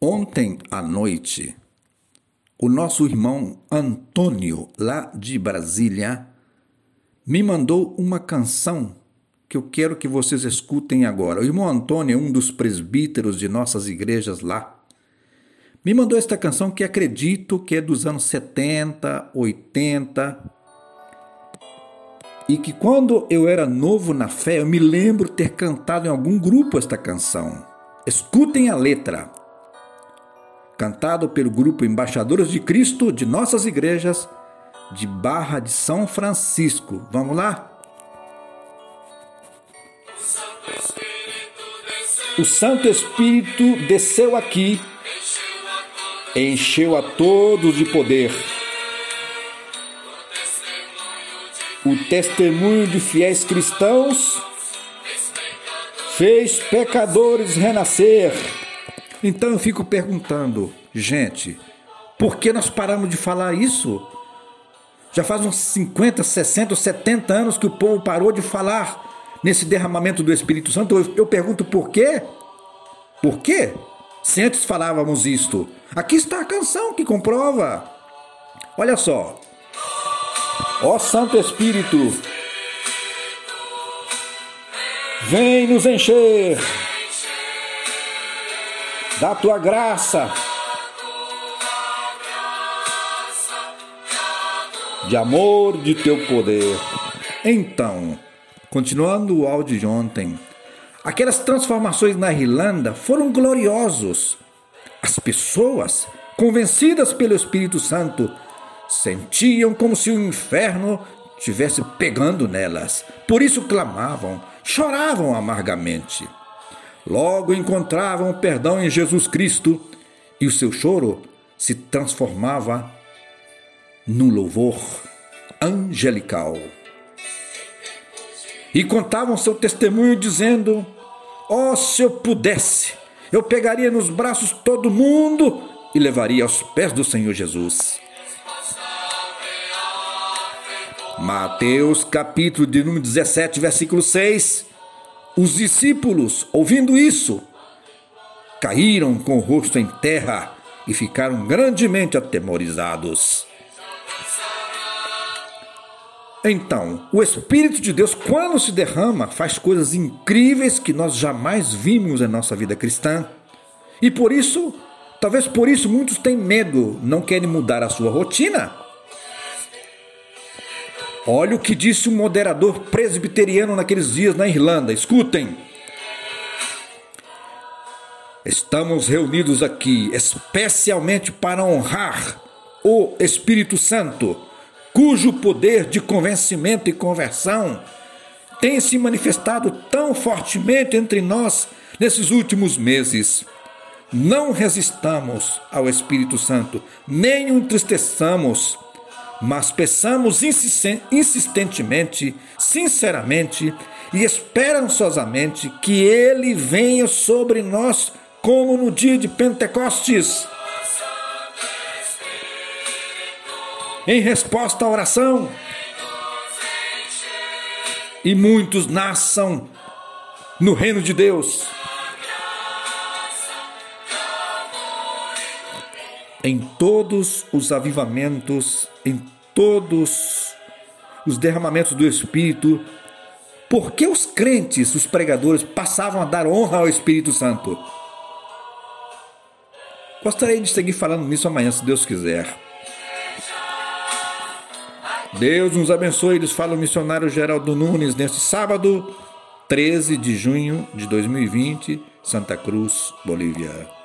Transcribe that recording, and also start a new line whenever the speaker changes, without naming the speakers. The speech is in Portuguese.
Ontem à noite, o nosso irmão Antônio, lá de Brasília, me mandou uma canção que eu quero que vocês escutem agora. O irmão Antônio é um dos presbíteros de nossas igrejas lá. Me mandou esta canção que acredito que é dos anos 70, 80. E que quando eu era novo na fé, eu me lembro ter cantado em algum grupo esta canção. Escutem a letra cantado pelo grupo Embaixadores de Cristo de nossas igrejas de Barra de São Francisco. Vamos lá? O Santo Espírito desceu aqui, encheu a todos de poder. O testemunho de fiéis cristãos fez pecadores renascer. Então eu fico perguntando, gente, por que nós paramos de falar isso? Já faz uns 50, 60, 70 anos que o povo parou de falar nesse derramamento do Espírito Santo. Eu, eu pergunto por quê? Por quê? Se antes falávamos isto. Aqui está a canção que comprova. Olha só. Ó Santo Espírito, vem nos encher da tua graça, de amor, de teu poder. Então, continuando o áudio de ontem, aquelas transformações na Irlanda foram gloriosos. As pessoas, convencidas pelo Espírito Santo, sentiam como se o inferno estivesse pegando nelas. Por isso clamavam, choravam amargamente. Logo encontravam perdão em Jesus Cristo e o seu choro se transformava num louvor angelical. E contavam seu testemunho dizendo: Oh, se eu pudesse, eu pegaria nos braços todo mundo e levaria aos pés do Senhor Jesus. Mateus capítulo de número 17, versículo 6 os discípulos, ouvindo isso, caíram com o rosto em terra e ficaram grandemente atemorizados. Então, o Espírito de Deus, quando se derrama, faz coisas incríveis que nós jamais vimos em nossa vida cristã. E por isso, talvez por isso, muitos têm medo, não querem mudar a sua rotina. Olha o que disse um moderador presbiteriano naqueles dias na Irlanda. Escutem. Estamos reunidos aqui especialmente para honrar o Espírito Santo, cujo poder de convencimento e conversão tem se manifestado tão fortemente entre nós nesses últimos meses. Não resistamos ao Espírito Santo, nem o entristeçamos mas peçamos insistentemente, sinceramente e esperançosamente que Ele venha sobre nós como no dia de Pentecostes. Em resposta à oração, e muitos nasçam no reino de Deus. Em todos os avivamentos, em todos os derramamentos do Espírito, por que os crentes, os pregadores, passavam a dar honra ao Espírito Santo? Gostaria de seguir falando nisso amanhã, se Deus quiser. Deus nos abençoe. Eles falam o missionário Geraldo Nunes neste sábado, 13 de junho de 2020, Santa Cruz, Bolívia.